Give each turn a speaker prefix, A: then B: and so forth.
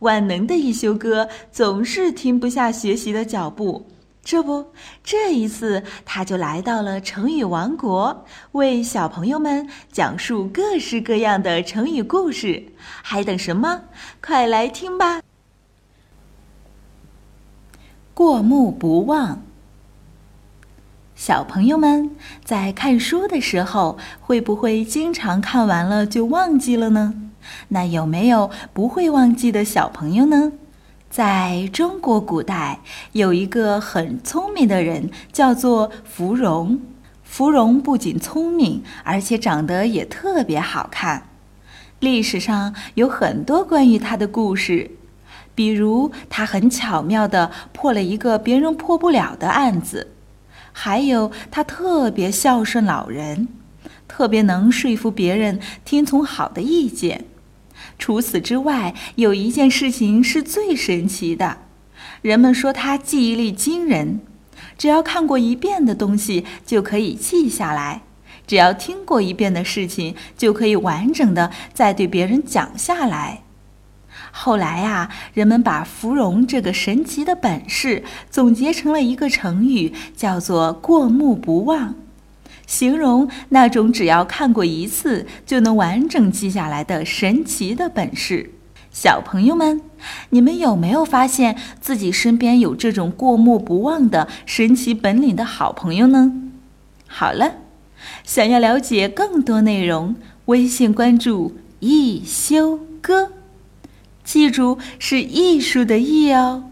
A: 万能的一休哥总是停不下学习的脚步。这不，这一次他就来到了成语王国，为小朋友们讲述各式各样的成语故事。还等什么？快来听吧！过目不忘。小朋友们在看书的时候，会不会经常看完了就忘记了呢？那有没有不会忘记的小朋友呢？在中国古代，有一个很聪明的人，叫做芙蓉。芙蓉不仅聪明，而且长得也特别好看。历史上有很多关于她的故事，比如她很巧妙地破了一个别人破不了的案子，还有她特别孝顺老人，特别能说服别人听从好的意见。除此之外，有一件事情是最神奇的，人们说他记忆力惊人，只要看过一遍的东西就可以记下来，只要听过一遍的事情就可以完整的再对别人讲下来。后来啊，人们把芙蓉这个神奇的本事总结成了一个成语，叫做“过目不忘”。形容那种只要看过一次就能完整记下来的神奇的本事。小朋友们，你们有没有发现自己身边有这种过目不忘的神奇本领的好朋友呢？好了，想要了解更多内容，微信关注一休哥，记住是艺术的艺哦。